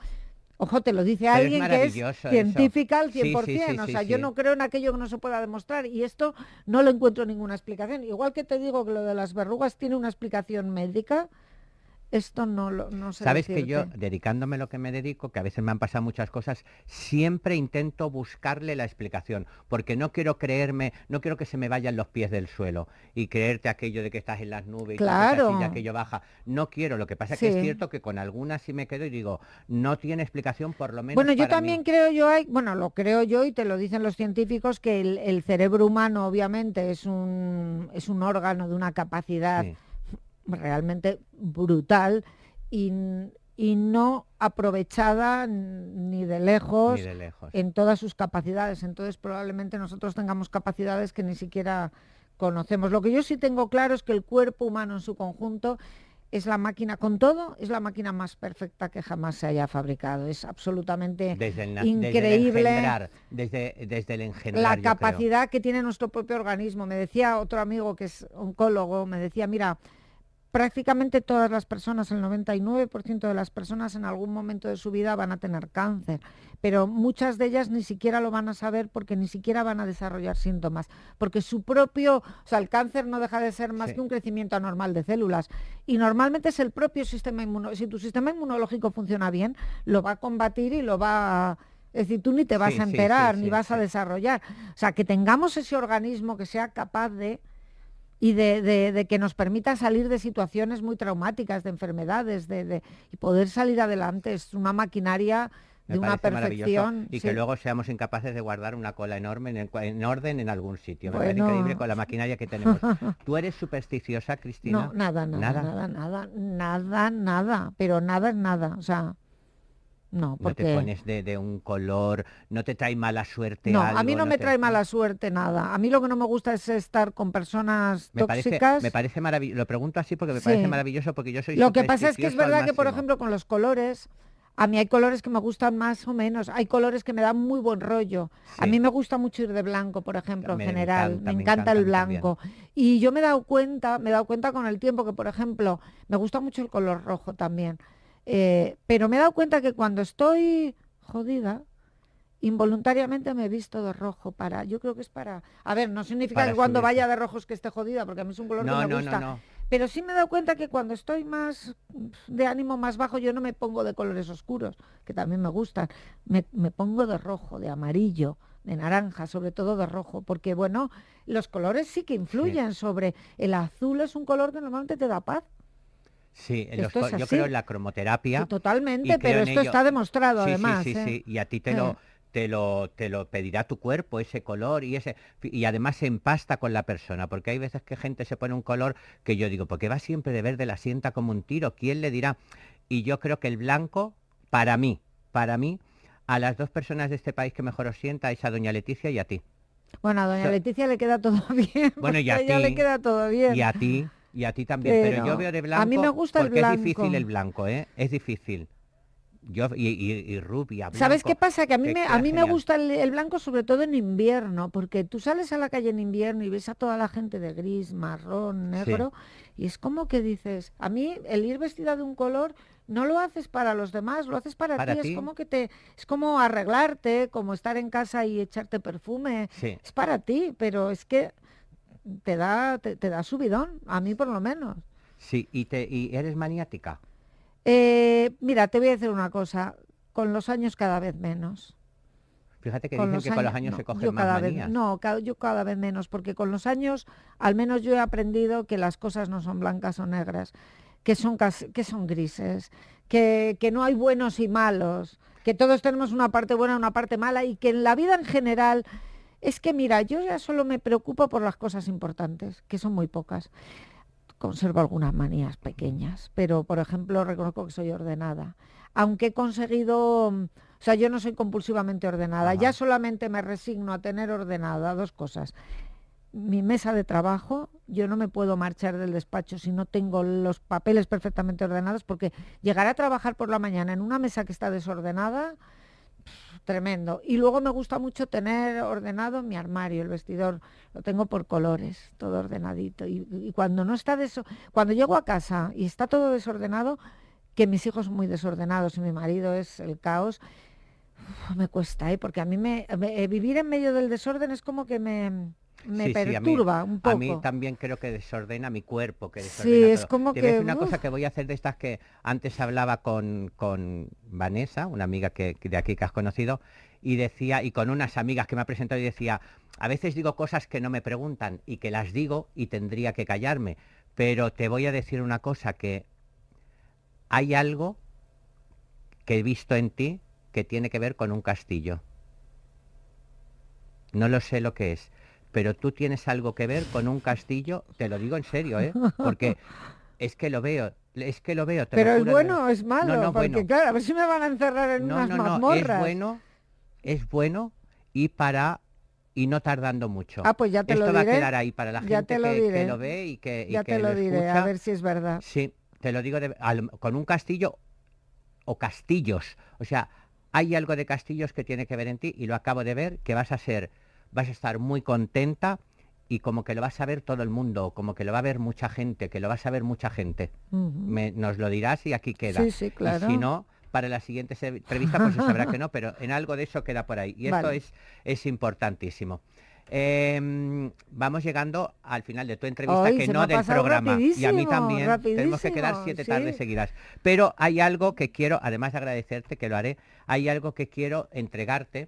Ojo, te lo dice alguien que es científica al 100%. o sea, yo no creo en aquello que no se pueda demostrar y esto no le encuentro ninguna explicación. Igual que te digo que lo de las verrugas tiene una explicación médica, esto no lo no sé Sabes que yo, dedicándome lo que me dedico, que a veces me han pasado muchas cosas, siempre intento buscarle la explicación, porque no quiero creerme, no quiero que se me vayan los pies del suelo y creerte aquello de que estás en las nubes claro. y aquello baja. No quiero, lo que pasa es que es cierto que con algunas sí me quedo y digo, no tiene explicación por lo menos. Bueno, yo también creo yo, hay, bueno, lo creo yo y te lo dicen los científicos, que el, cerebro humano obviamente es un, es un órgano de una capacidad realmente brutal y, no aprovechada ni de, lejos en todas sus capacidades. Entonces probablemente nosotros tengamos capacidades que ni siquiera conocemos. Lo que yo sí tengo claro es que el cuerpo humano en su conjunto es la máquina, con todo, es la máquina más perfecta que jamás se haya fabricado. Es absolutamente increíble. Desde el, desde, el engendrar, La capacidad que tiene nuestro propio organismo. Me decía otro amigo que es oncólogo, me decía, mira, prácticamente todas las personas, el 99% de las personas en algún momento de su vida van a tener cáncer, pero muchas de ellas ni siquiera lo van a saber porque ni siquiera van a desarrollar síntomas, porque su propio, o sea, el cáncer no deja de ser más que un crecimiento anormal de células y normalmente es el propio sistema inmunológico, si tu sistema inmunológico funciona bien, lo va a combatir y lo va a... Es decir, tú ni te vas a enterar, ni vas a desarrollar. O sea, que tengamos ese organismo que sea capaz de y de, que nos permita salir de situaciones muy traumáticas, de enfermedades, de, y poder salir adelante. Es una maquinaria de una perfección. Y que luego seamos incapaces de guardar una cola enorme en, orden en algún sitio. Me parece increíble con la maquinaria que tenemos. ¿Tú eres supersticiosa, Cristina? No, nada, nada, nada, nada, nada, nada, pero nada es nada. O sea, no, porque... No te pones de, un color, no te trae mala suerte. No, a mí no, me trae mala suerte nada. A mí lo que no me gusta es estar con personas tóxicas. me parece maravilloso, lo pregunto así porque me parece maravilloso porque yo soy Lo que pasa es que es verdad que, por ejemplo, con los colores, a mí hay colores que me gustan más o menos, hay colores que me dan muy buen rollo. A mí me gusta mucho ir de blanco, por ejemplo, en general, me encanta, el blanco. Y yo me he dado cuenta, me he dado cuenta con el tiempo que, por ejemplo, me gusta mucho el color rojo también. Eh, pero me he dado cuenta que cuando estoy jodida, involuntariamente me he visto de rojo para, yo creo que es para, a ver, no significa que cuando vaya de rojo es que esté jodida, porque a mí es un color que me gusta. pero sí me he dado cuenta que cuando estoy más de ánimo más bajo, yo no me pongo de colores oscuros, que también me gustan. Me, pongo de rojo, de amarillo, de naranja, sobre todo de rojo, porque bueno, los colores sí que influyen sobre el azul es un color que normalmente te da paz. Sí, yo creo en la cromoterapia. totalmente, pero esto está demostrado además. Sí, sí, sí, y a ti te lo te lo, te lo pedirá tu cuerpo, ese color y ese y además se empasta con la persona, porque hay veces que gente se pone un color que yo digo, porque va siempre de verde, la sienta como un tiro, ¿quién le dirá? Y yo creo que el blanco, para mí, para mí, a las dos personas de este país que mejor os sienta es a doña Leticia y a ti. Bueno, a doña Leticia le queda todo bien. Bueno, y a, ti, le queda todo bien. Y a ti, y a ti también, pero, yo veo de blanco. A mí me gusta el blanco. es difícil el blanco, ¿eh? Es difícil. Yo, y, y, y rubia, ¿Sabes qué pasa? Que a mí me, a mí me gusta el, blanco sobre todo en invierno, porque tú sales a la calle en invierno y ves a toda la gente de gris, marrón, negro, y es como que dices, a mí el ir vestida de un color no lo haces para los demás, lo haces para, ti. es como que te, es como arreglarte, como estar en casa y echarte perfume, es para ti, pero es que te da, te, da subidón, a mí por lo menos. Sí, ¿y, te, y eres maniática? Eh, mira, te voy a decir una cosa, con los años cada vez menos. Fíjate que dicen que con los años se cogen más cada Vez, no, yo cada vez menos, porque con los años al menos yo he aprendido que las cosas no son blancas o negras, que son, que son grises, que, que no hay buenos y malos, que todos tenemos una parte buena y una parte mala y que en la vida en general es que mira, yo ya solo me preocupo por las cosas importantes, que son muy pocas. Conservo algunas manías pequeñas, pero por ejemplo reconozco que soy ordenada. Aunque he conseguido, o sea, yo no soy compulsivamente ordenada, ya solamente me resigno a tener ordenada dos cosas. mi mesa de trabajo, yo no me puedo marchar del despacho si no tengo los papeles perfectamente ordenados, porque llegar a trabajar por la mañana en una mesa que está desordenada, tremendo. Y luego me gusta mucho tener ordenado mi armario, el vestidor, lo tengo por colores, todo ordenadito. Y, cuando no está eso, cuando llego a casa y está todo desordenado, que mis hijos son muy desordenados y mi marido es el caos, me cuesta, ¿eh? porque a mí me, eh, vivir en medio del desorden es como que me, me perturba un poco. A mí también creo que desordena mi cuerpo, que Sí, es como que... una cosa que voy a hacer de estas que antes hablaba con, con Vanessa, una amiga que, de aquí que has conocido, y decía, y con unas amigas que me ha presentado y decía, a veces digo cosas que no me preguntan y que las digo y tendría que callarme, pero te voy a decir una cosa, que hay algo que he visto en ti que tiene que ver con un castillo. No lo sé lo que es, pero tú tienes algo que ver con un castillo, te lo digo en serio, ¿eh? Porque es que lo veo, es que lo veo. pero es bueno o es malo, porque claro, a ver si me van a encerrar en unas mazmorras. Es bueno, es bueno y para y no tardando mucho. Ah, pues ya te Esto lo va a quedar ahí para la gente que, lo ve y que Ya te lo, diré, a ver si es verdad. Sí, te lo digo con un castillo o castillos. O sea, hay algo de castillos que tiene que ver en ti y lo acabo de ver, que vas a ser vas a estar muy contenta y como que lo vas a ver todo el mundo, como que lo va a ver mucha gente, que lo vas a ver mucha gente. nos lo dirás y aquí queda. Sí, sí, claro. Y si no, para la siguiente entrevista pues se sabrá que no, pero en algo de eso queda por ahí. Y esto es, es importantísimo. Em, vamos llegando al final de tu entrevista, que no del programa. Y a mí también. Tenemos que quedar siete tardes seguidas. Pero hay algo que quiero, además de agradecerte, que lo haré, hay algo que quiero entregarte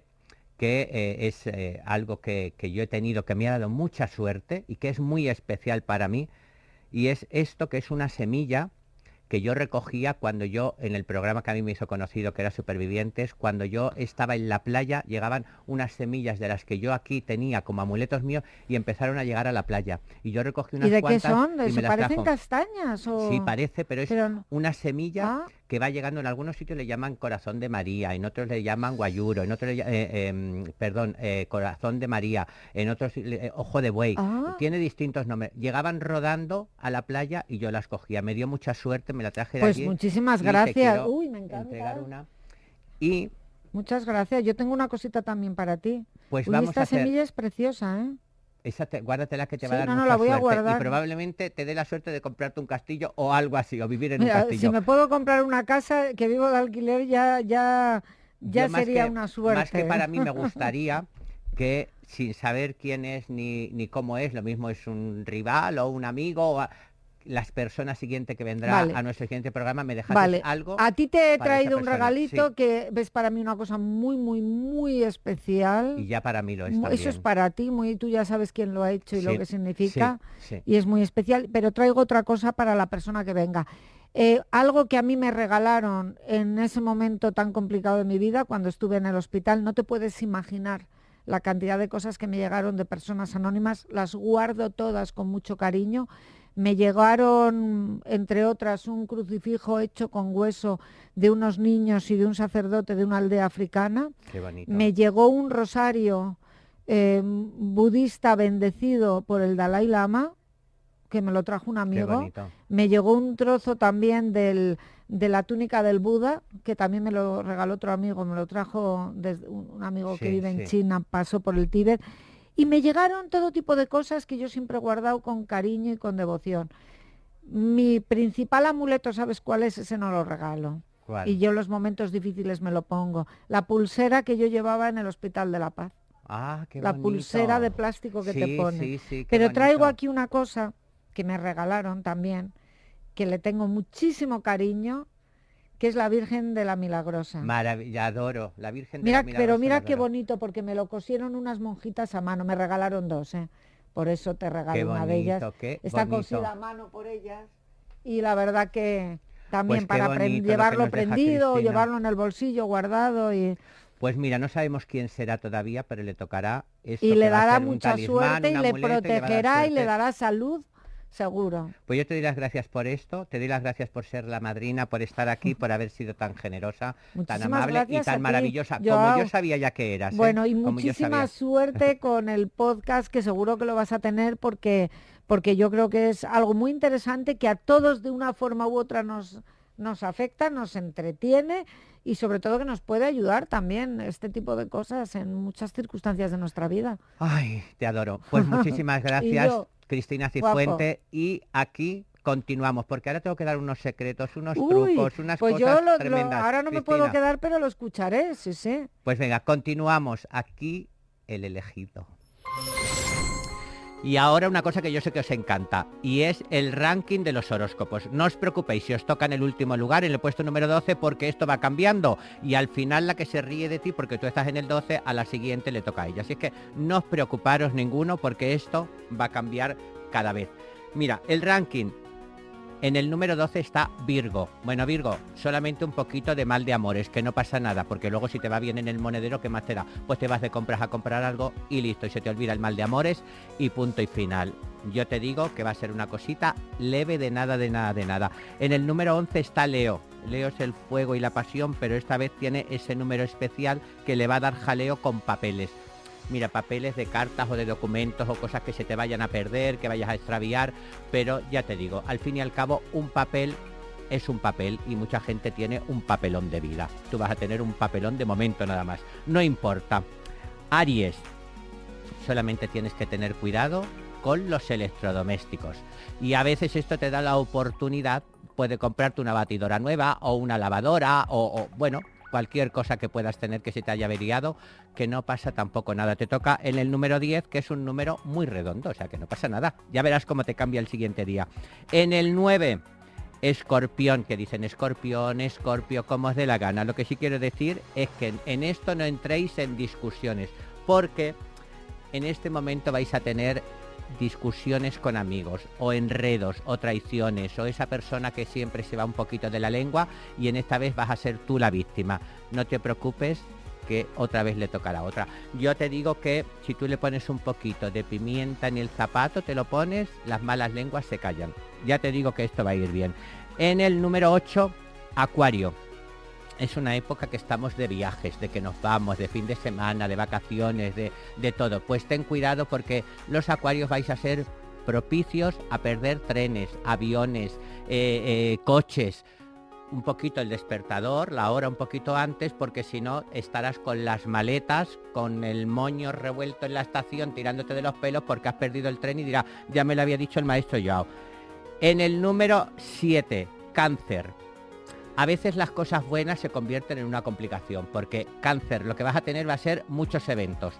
que eh, es eh, algo que, que, yo he tenido, que me ha dado mucha suerte y que es muy especial para mí, y es esto que es una semilla que yo recogía cuando yo, en el programa que a mí me hizo conocido, que era Supervivientes, cuando yo estaba en la playa, llegaban unas semillas de las que yo aquí tenía como amuletos míos y empezaron a llegar a la playa. Y yo recogí unas ¿Y de qué son? ¿Se parecen castañas? O... Sí, parece, pero es una semilla ah. Que va llegando en algunos sitios le llaman corazón de María, en otros le llaman guayuro, en otros le, eh, em, perdón, eh, corazón de María, en otros eh, ojo de buey. Ah. Tiene distintos nombres. Llegaban rodando a la playa y yo las cogía. Me dio mucha suerte, me la traje de pues muchísimas gracias. Uy, me encanta. Una. Y Muchas gracias. Yo tengo una cosita también para ti. Pues vamos esta a semilla es preciosa, ¿eh? Esa guárdatela que te va a dar no, no, la voy a guardar. y probablemente te dé la suerte de comprarte un castillo o algo así o vivir en un castillo. Si me puedo comprar una casa que vivo de alquiler ya ya ya sería una suerte. Más que para mí me gustaría que sin saber quién es ni, ni cómo es, lo mismo es un rival o un amigo, o las personas siguiente que vendrá a nuestro siguiente programa me dejas algo. A ti te he traído un regalito que ves para mí una cosa muy, muy, muy especial. Y ya para mí lo es. Eso es para ti, muy tú ya sabes quién lo ha hecho y lo que significa. y es muy especial. Pero traigo otra cosa para la persona que venga. Eh, algo que a mí me regalaron en ese momento tan complicado de mi vida, cuando estuve en el hospital, no te puedes imaginar la cantidad de cosas que me llegaron de personas anónimas, las guardo todas con mucho cariño me llegaron, entre otras, un crucifijo hecho con hueso de unos niños y de un sacerdote de una aldea africana. Me llegó un rosario em, budista bendecido por el Dalai Lama, que me lo trajo un amigo. Me llegó un trozo también del, de la túnica del Buda, que también me lo regaló otro amigo, me lo trajo desde un amigo que vive en China, pasó por el Tíbet. Y me llegaron todo tipo de cosas que yo siempre he guardado con cariño y con devoción. Mi principal amuleto, ¿sabes cuál es? Ese no lo regalo. Y yo en los momentos difíciles me lo pongo. La pulsera que yo llevaba en el Hospital de la Paz. Ah, qué la pulsera de plástico que te pone. Pero traigo aquí una cosa que me regalaron también, que le tengo muchísimo cariño que es la Virgen de la Milagrosa. Maravilla, adoro, la Virgen de mira, la Milagrosa. Pero mira qué bonito, porque me lo cosieron unas monjitas a mano, me regalaron dos, ¿eh? por eso te regalo una de ellas. Está cosida a mano por ellas y la verdad que también pues para llevarlo prendido, llevarlo en el bolsillo guardado y... Pues mira, no sabemos quién será todavía, pero le tocará esto Y le dará mucha suerte y le protegerá y le dará salud seguro. Pues yo te doy las gracias por esto, te doy las gracias por ser la madrina, por estar aquí, por haber sido tan generosa, tan amable y tan maravillosa, como yo sabía ya que eras. ¿eh? Bueno, y Como muchísima suerte con el podcast, que seguro que lo vas a tener porque, porque yo creo que es algo muy interesante que a todos de una forma u otra nos, nos afecta, nos entretiene y sobre todo que nos puede ayudar también este tipo de cosas en muchas circunstancias de nuestra vida. Ay, te adoro. Pues muchísimas gracias, Cristina guapo. Cifuente. Y aquí continuamos, porque ahora tengo que dar unos secretos, unos Uy, trucos, unas pues cosas yo lo- lo- tremendas. ahora no me puedo quedar, pero lo escucharé, sí, sí. Pues venga, continuamos. Aquí el elegido. Y ahora una cosa que yo sé que os encanta, y es el ranking de los horóscopos. No os preocupéis si os toca en el último lugar, en el puesto número 12, porque esto va cambiando. Y al final la que se ríe de ti, porque tú estás en el 12, a la siguiente le toca a ella. Así que no os preocuparos ninguno, porque esto va a cambiar cada vez. Mira, el ranking. En el número 12 está Virgo. Bueno, Virgo, solamente un poquito de mal de amores, que no pasa nada, porque luego si te va bien en el monedero, ¿qué más te da? Pues te vas de compras a comprar algo y listo, y se te olvida el mal de amores y punto y final. Yo te digo que va a ser una cosita leve de nada, de nada, de nada. En el número 11 está Leo. Leo es el fuego y la pasión, pero esta vez tiene ese número especial que le va a dar jaleo con papeles. Mira, papeles de cartas o de documentos o cosas que se te vayan a perder, que vayas a extraviar, pero ya te digo, al fin y al cabo un papel es un papel y mucha gente tiene un papelón de vida. Tú vas a tener un papelón de momento nada más. No importa. Aries, solamente tienes que tener cuidado con los electrodomésticos. Y a veces esto te da la oportunidad, puede comprarte una batidora nueva o una lavadora o, o, bueno, cualquier cosa que puedas tener que se te haya averiado, que no pasa tampoco nada. Te toca en el número 10, que es un número muy redondo, o sea que no pasa nada. Ya verás cómo te cambia el siguiente día. En el 9, escorpión, que dicen escorpión, escorpio, como os dé la gana. Lo que sí quiero decir es que en, esto no entréis en discusiones, porque en este momento vais a tener discusiones con amigos o enredos o traiciones o esa persona que siempre se va un poquito de la lengua y en esta vez vas a ser tú la víctima. No te preocupes que otra vez le tocará otra. Yo te digo que si tú le pones un poquito de pimienta en el zapato, te lo pones, las malas lenguas se callan. Ya te digo que esto va a ir bien. En el número 8, Acuario. Es una época que estamos de viajes, de que nos vamos, de fin de semana, de vacaciones, de, de todo. Pues ten cuidado porque los acuarios vais a ser propicios a perder trenes, aviones, eh, eh, coches. Un poquito el despertador, la hora un poquito antes, porque si no estarás con las maletas, con el moño revuelto en la estación, tirándote de los pelos porque has perdido el tren y dirá, ya me lo había dicho el maestro Joao. En el número 7, cáncer. A veces las cosas buenas se convierten en una complicación, porque cáncer lo que vas a tener va a ser muchos eventos.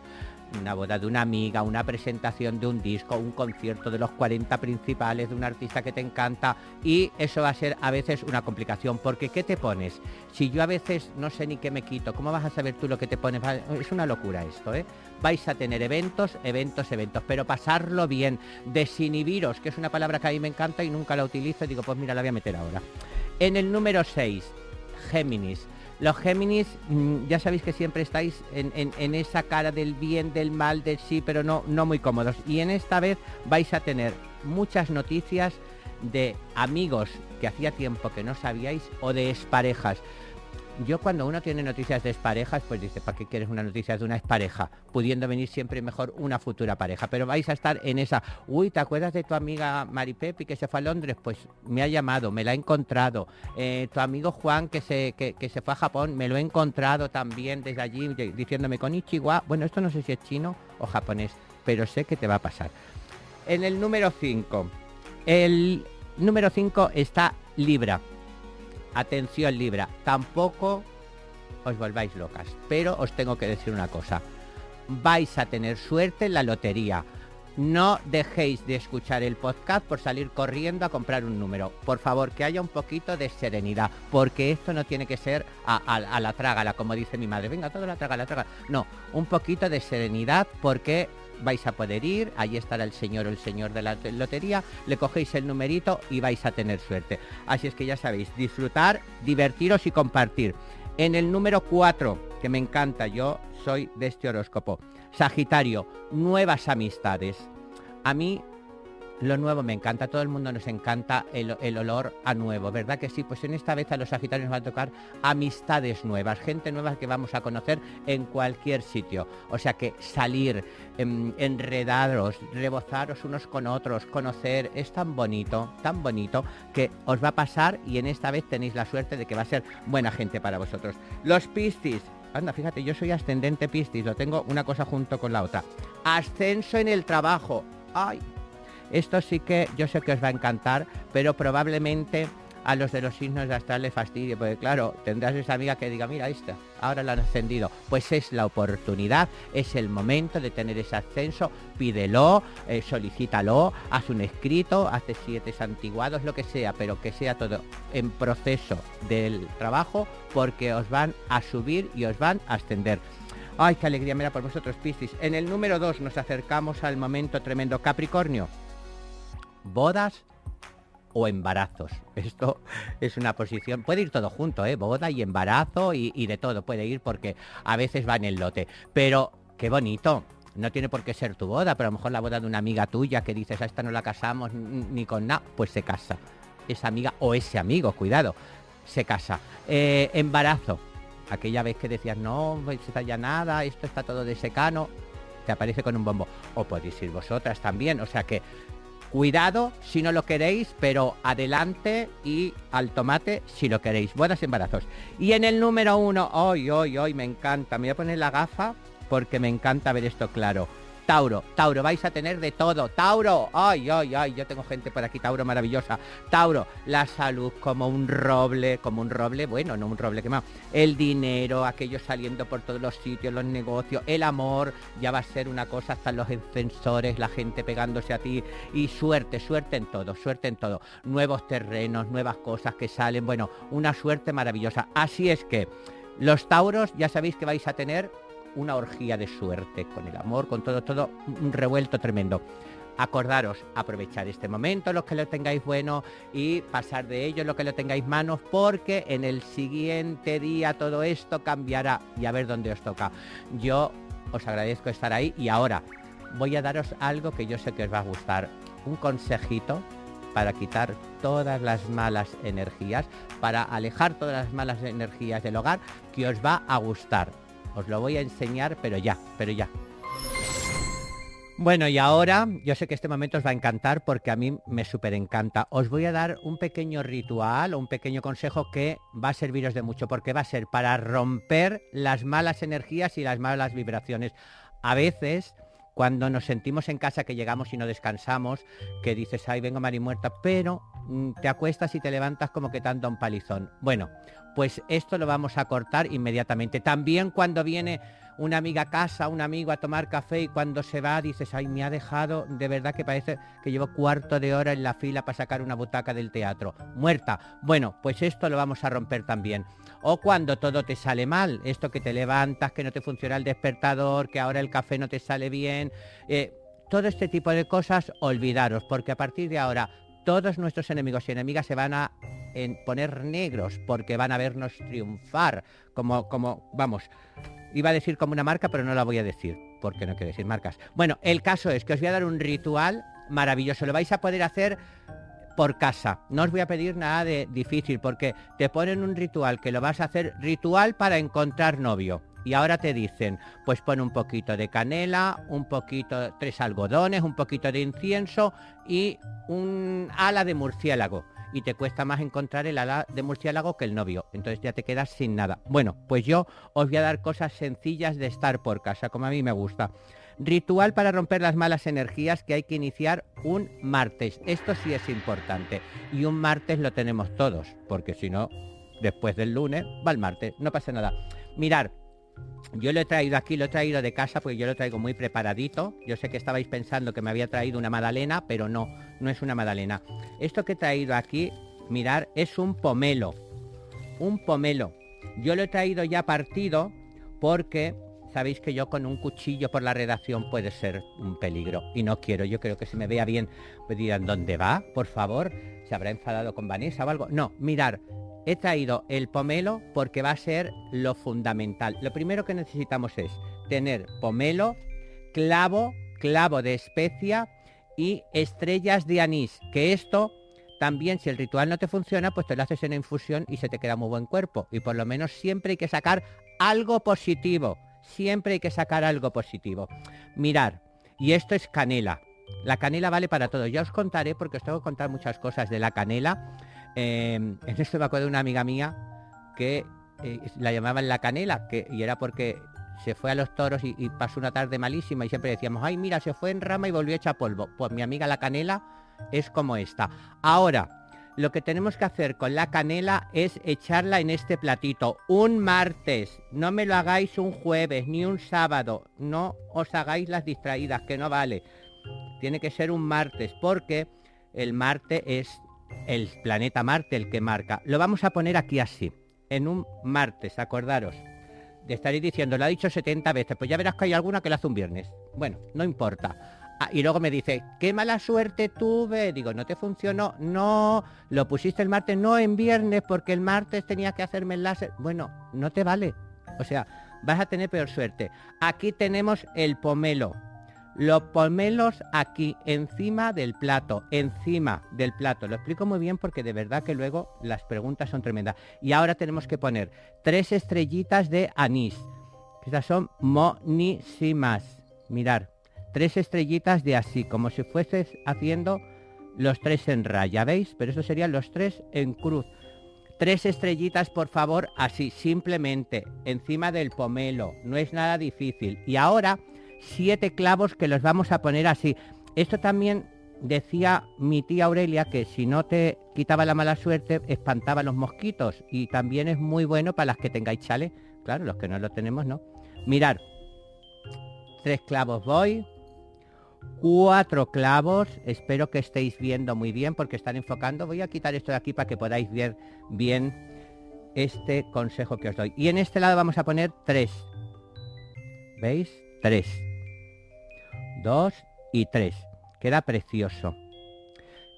Una boda de una amiga, una presentación de un disco, un concierto de los 40 principales de un artista que te encanta y eso va a ser a veces una complicación, porque ¿qué te pones? Si yo a veces no sé ni qué me quito, ¿cómo vas a saber tú lo que te pones? Es una locura esto, ¿eh? Vais a tener eventos, eventos, eventos, pero pasarlo bien, desinhibiros, que es una palabra que a mí me encanta y nunca la utilizo, digo, pues mira, la voy a meter ahora. En el número 6, Géminis. Los Géminis, mm, ya sabéis que siempre estáis en, esa cara del bien, del mal, del sí, pero no, no muy cómodos. Y en esta vez vais a tener muchas noticias de amigos que hacía tiempo que no sabíais o de exparejas. Yo cuando uno tiene noticias de exparejas, pues dice, ¿para qué quieres una noticia de una expareja? Pudiendo venir siempre mejor una futura pareja. Pero vais a estar en esa, uy, ¿te acuerdas de tu amiga Mari Pepi que se fue a Londres? Pues me ha llamado, me la he encontrado. Eh, tu amigo Juan que se, que, se fue a Japón, me lo he encontrado también desde allí, diciéndome con Ichiwa. Bueno, esto no sé si es chino o japonés, pero sé que te va a pasar. En el número 5, el número 5 está Libra. Atención Libra, tampoco os volváis locas, pero os tengo que decir una cosa. Vais a tener suerte en la lotería. No dejéis de escuchar el podcast por salir corriendo a comprar un número. Por favor, que haya un poquito de serenidad, porque esto no tiene que ser a, la trágala, como dice mi madre. Venga, todo la traga, la traga. No, un poquito de serenidad porque vais a poder ir, ahí estará el señor o el señor de la lotería, le cogéis el numerito y vais a tener suerte. Así es que ya sabéis, disfrutar, divertiros y compartir. En el número 4, que me encanta, yo soy de este horóscopo. Sagitario, nuevas amistades. A mí lo nuevo me encanta, a todo el mundo nos encanta el, olor a nuevo, ¿verdad que sí? Pues en esta vez a los Sagitarios nos va a tocar amistades nuevas, gente nueva que vamos a conocer en cualquier sitio. O sea que salir, em, enredaros, rebozaros unos con otros, conocer, es tan bonito, tan bonito, que os va a pasar y en esta vez tenéis la suerte de que va a ser buena gente para vosotros. Los Piscis, anda, fíjate, yo soy ascendente Piscis, lo tengo una cosa junto con la otra. Ascenso en el trabajo. Ay, esto sí que yo sé que os va a encantar, pero probablemente a los de los signos de astral les fastidie, porque claro, tendrás esa amiga que diga, mira, esta, ahora la han ascendido. Pues es la oportunidad, es el momento de tener ese ascenso, pídelo, eh, solicítalo, haz un escrito, hazte siete santiguados, lo que sea, pero que sea todo en proceso del trabajo, porque os van a subir y os van a ascender. Ay, qué alegría, mira por vosotros, Piscis. En el número 2 nos acercamos al momento tremendo Capricornio bodas o embarazos. Esto es una posición, puede ir todo junto, ¿eh? boda y embarazo y, y, de todo, puede ir porque a veces va en el lote. Pero qué bonito, no tiene por qué ser tu boda, pero a lo mejor la boda de una amiga tuya que dices, a esta no la casamos ni con nada, pues se casa. Esa amiga o ese amigo, cuidado, se casa. Eh, embarazo, aquella vez que decías, no, pues está ya nada, esto está todo de secano, te aparece con un bombo. O podéis ir vosotras también, o sea que Cuidado si no lo queréis, pero adelante y al tomate si lo queréis. Buenos embarazos. Y en el número uno, hoy, hoy, hoy, me encanta. Me voy a poner la gafa porque me encanta ver esto claro. Tauro, Tauro, vais a tener de todo. Tauro, ay, ay, ay, yo tengo gente por aquí, Tauro maravillosa. Tauro, la salud como un roble, como un roble, bueno, no un roble quemado. El dinero, aquello saliendo por todos los sitios, los negocios, el amor, ya va a ser una cosa, hasta los encensores, la gente pegándose a ti. Y suerte, suerte en todo, suerte en todo. Nuevos terrenos, nuevas cosas que salen, bueno, una suerte maravillosa. Así es que los Tauros ya sabéis que vais a tener una orgía de suerte, con el amor, con todo, todo, un revuelto tremendo. Acordaros, aprovechar este momento, los que lo tengáis bueno, y pasar de ello lo que lo tengáis manos, porque en el siguiente día todo esto cambiará y a ver dónde os toca. Yo os agradezco estar ahí y ahora voy a daros algo que yo sé que os va a gustar. Un consejito para quitar todas las malas energías, para alejar todas las malas energías del hogar, que os va a gustar. Os lo voy a enseñar, pero ya, pero ya. Bueno, y ahora yo sé que este momento os va a encantar porque a mí me súper encanta. Os voy a dar un pequeño ritual o un pequeño consejo que va a serviros de mucho porque va a ser para romper las malas energías y las malas vibraciones. A veces, cuando nos sentimos en casa que llegamos y no descansamos, que dices, ay, vengo mar y muerta, pero mm, te acuestas y te levantas como que tanto un palizón. Bueno, pues esto lo vamos a cortar inmediatamente. También cuando viene una amiga a casa, un amigo a tomar café y cuando se va dices, ay, me ha dejado, de verdad que parece que llevo cuarto de hora en la fila para sacar una butaca del teatro. Muerta. Bueno, pues esto lo vamos a romper también. O cuando todo te sale mal, esto que te levantas, que no te funciona el despertador, que ahora el café no te sale bien. Eh, todo este tipo de cosas, olvidaros, porque a partir de ahora todos nuestros enemigos y enemigas se van a poner negros porque van a vernos triunfar como como vamos iba a decir como una marca pero no la voy a decir porque no quiero decir marcas. Bueno el caso es que os voy a dar un ritual maravilloso. Lo vais a poder hacer por casa. No os voy a pedir nada de difícil porque te ponen un ritual que lo vas a hacer ritual para encontrar novio. Y ahora te dicen, pues pon un poquito de canela, un poquito, tres algodones, un poquito de incienso y un ala de murciélago y te cuesta más encontrar el ala de murciélago que el novio. Entonces ya te quedas sin nada. Bueno, pues yo os voy a dar cosas sencillas de estar por casa, como a mí me gusta. Ritual para romper las malas energías que hay que iniciar un martes. Esto sí es importante. Y un martes lo tenemos todos, porque si no, después del lunes va el martes. No pasa nada. Mirar, yo lo he traído aquí, lo he traído de casa porque yo lo traigo muy preparadito. Yo sé que estabais pensando que me había traído una magdalena, pero no, no es una magdalena. Esto que he traído aquí, mirar, es un pomelo. Un pomelo. Yo lo he traído ya partido porque sabéis que yo con un cuchillo por la redacción puede ser un peligro y no quiero. Yo creo que se me vea bien. Me dirán, ¿dónde va? Por favor. ¿Se habrá enfadado con Vanessa o algo? No, mirar, He traído el pomelo porque va a ser lo fundamental. Lo primero que necesitamos es tener pomelo, clavo, clavo de especia y estrellas de anís, que esto también si el ritual no te funciona, pues te lo haces en infusión y se te queda muy buen cuerpo. Y por lo menos siempre hay que sacar algo positivo. Siempre hay que sacar algo positivo. Mirar, y esto es canela. La canela vale para todo. Ya os contaré, porque os tengo que contar muchas cosas de la canela. En esto me acuerdo de una amiga mía que eh, la llamaban la canela, que, y era porque se fue a los toros y, y, pasó una tarde malísima y siempre decíamos, ay, mira, se fue en rama y volvió hecha polvo. Pues mi amiga la canela es como esta. Ahora, lo que tenemos que hacer con la canela es echarla en este platito un martes. No me lo hagáis un jueves ni un sábado. No os hagáis las distraídas, que no vale. Tiene que ser un martes porque el martes es el planeta Marte el que marca. Lo vamos a poner aquí así, en un martes, acordaros. De estaréis diciendo, lo ha dicho 70 veces, pues ya verás que hay alguna que lo hace un viernes. Bueno, no importa. Ah, y luego me dice, qué mala suerte tuve. Digo, ¿no te funcionó? No, lo pusiste el martes, no en viernes, porque el martes tenía que hacerme el láser. Bueno, no te vale. O sea, vas a tener peor suerte. Aquí tenemos el pomelo. Los pomelos aquí, encima del plato, encima del plato. Lo explico muy bien porque de verdad que luego las preguntas son tremendas. Y ahora tenemos que poner tres estrellitas de anís. Estas son monísimas. Mirar, tres estrellitas de así, como si fueses haciendo los tres en raya, ¿veis? Pero eso serían los tres en cruz. Tres estrellitas, por favor, así, simplemente, encima del pomelo. No es nada difícil. Y ahora, siete clavos que los vamos a poner así. Esto también decía mi tía Aurelia que si no te quitaba la mala suerte, espantaba los mosquitos. Y también es muy bueno para las que tengáis chale. Claro, los que no lo tenemos, ¿no? Mirar. Tres clavos voy cuatro clavos. Espero que estéis viendo muy bien porque están enfocando. Voy a quitar esto de aquí para que podáis ver bien este consejo que os doy. Y en este lado vamos a poner tres. ¿Veis? Tres. Dos y tres. Queda precioso.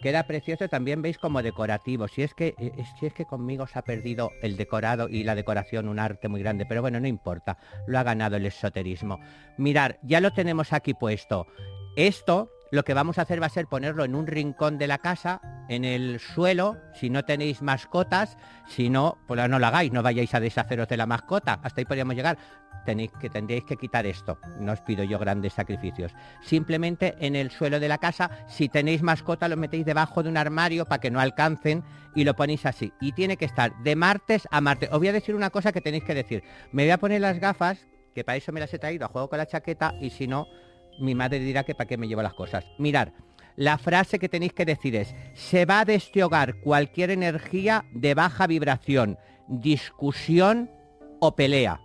Queda precioso también veis como decorativo. Si es que eh, si es que conmigo se ha perdido el decorado y la decoración un arte muy grande, pero bueno, no importa. Lo ha ganado el esoterismo. Mirar, ya lo tenemos aquí puesto. Esto lo que vamos a hacer va a ser ponerlo en un rincón de la casa, en el suelo, si no tenéis mascotas, si no, pues no lo hagáis, no vayáis a deshaceros de la mascota, hasta ahí podríamos llegar. Tenéis que, tendréis que quitar esto, no os pido yo grandes sacrificios. Simplemente en el suelo de la casa, si tenéis mascota, lo metéis debajo de un armario para que no alcancen y lo ponéis así. Y tiene que estar de martes a martes. Os voy a decir una cosa que tenéis que decir. Me voy a poner las gafas, que para eso me las he traído a juego con la chaqueta, y si no, mi madre dirá que para qué me llevo las cosas. Mirar, la frase que tenéis que decir es, se va de este hogar cualquier energía de baja vibración, discusión o pelea.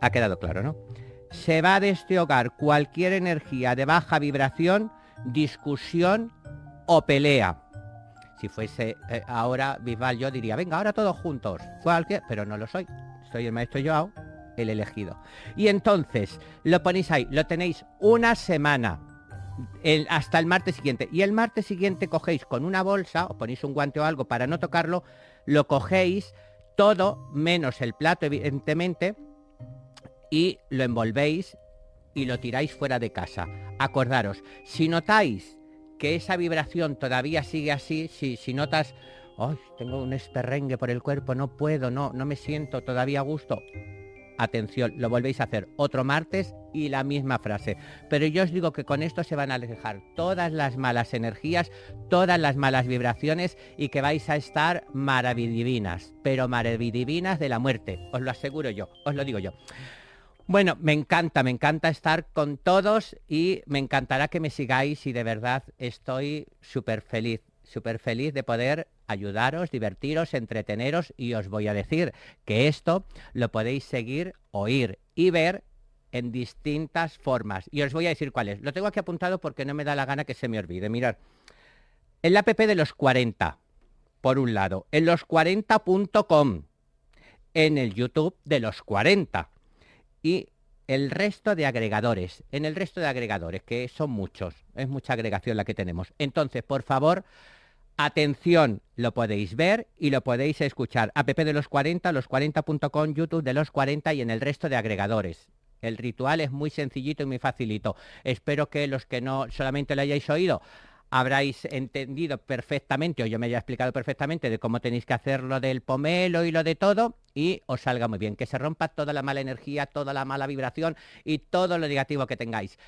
Ha quedado claro, ¿no? Se va de este hogar cualquier energía de baja vibración, discusión o pelea. Si fuese eh, ahora Bisbal, yo diría, venga, ahora todos juntos. Cualquier, pero no lo soy. Soy el maestro Joao el elegido. Y entonces lo ponéis ahí, lo tenéis una semana. hasta el martes siguiente. Y el martes siguiente cogéis con una bolsa, o ponéis un guante o algo para no tocarlo, lo cogéis todo menos el plato, evidentemente, y lo envolvéis y lo tiráis fuera de casa. Acordaros, si notáis que esa vibración todavía sigue así, si, si notas, ¡ay! tengo un esperrengue por el cuerpo, no puedo, no, no me siento todavía a gusto, atención, lo volvéis a hacer otro martes y la misma frase. Pero yo os digo que con esto se van a alejar todas las malas energías, todas las malas vibraciones y que vais a estar maravidivinas, pero maravidivinas de la muerte, os lo aseguro yo, os lo digo yo. Bueno, me encanta, me encanta estar con todos y me encantará que me sigáis y de verdad estoy súper feliz, súper feliz de poder ayudaros, divertiros, entreteneros y os voy a decir que esto lo podéis seguir, oír y ver en distintas formas. Y os voy a decir cuáles. Lo tengo aquí apuntado porque no me da la gana que se me olvide. Mirad, el app de los 40, por un lado, en los40.com, en el YouTube de los 40 y el resto de agregadores, en el resto de agregadores, que son muchos, es mucha agregación la que tenemos. Entonces, por favor, Atención, lo podéis ver y lo podéis escuchar. App de los 40, los40.com, YouTube de los 40 y en el resto de agregadores. El ritual es muy sencillito y muy facilito. Espero que los que no solamente lo hayáis oído, habráis entendido perfectamente, o yo me haya explicado perfectamente de cómo tenéis que hacer lo del pomelo y lo de todo, y os salga muy bien, que se rompa toda la mala energía, toda la mala vibración y todo lo negativo que tengáis.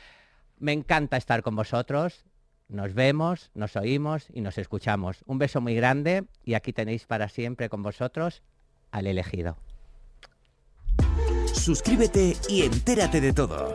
Me encanta estar con vosotros, nos vemos, nos oímos y nos escuchamos. Un beso muy grande y aquí tenéis para siempre con vosotros al elegido. Suscríbete y entérate de todo.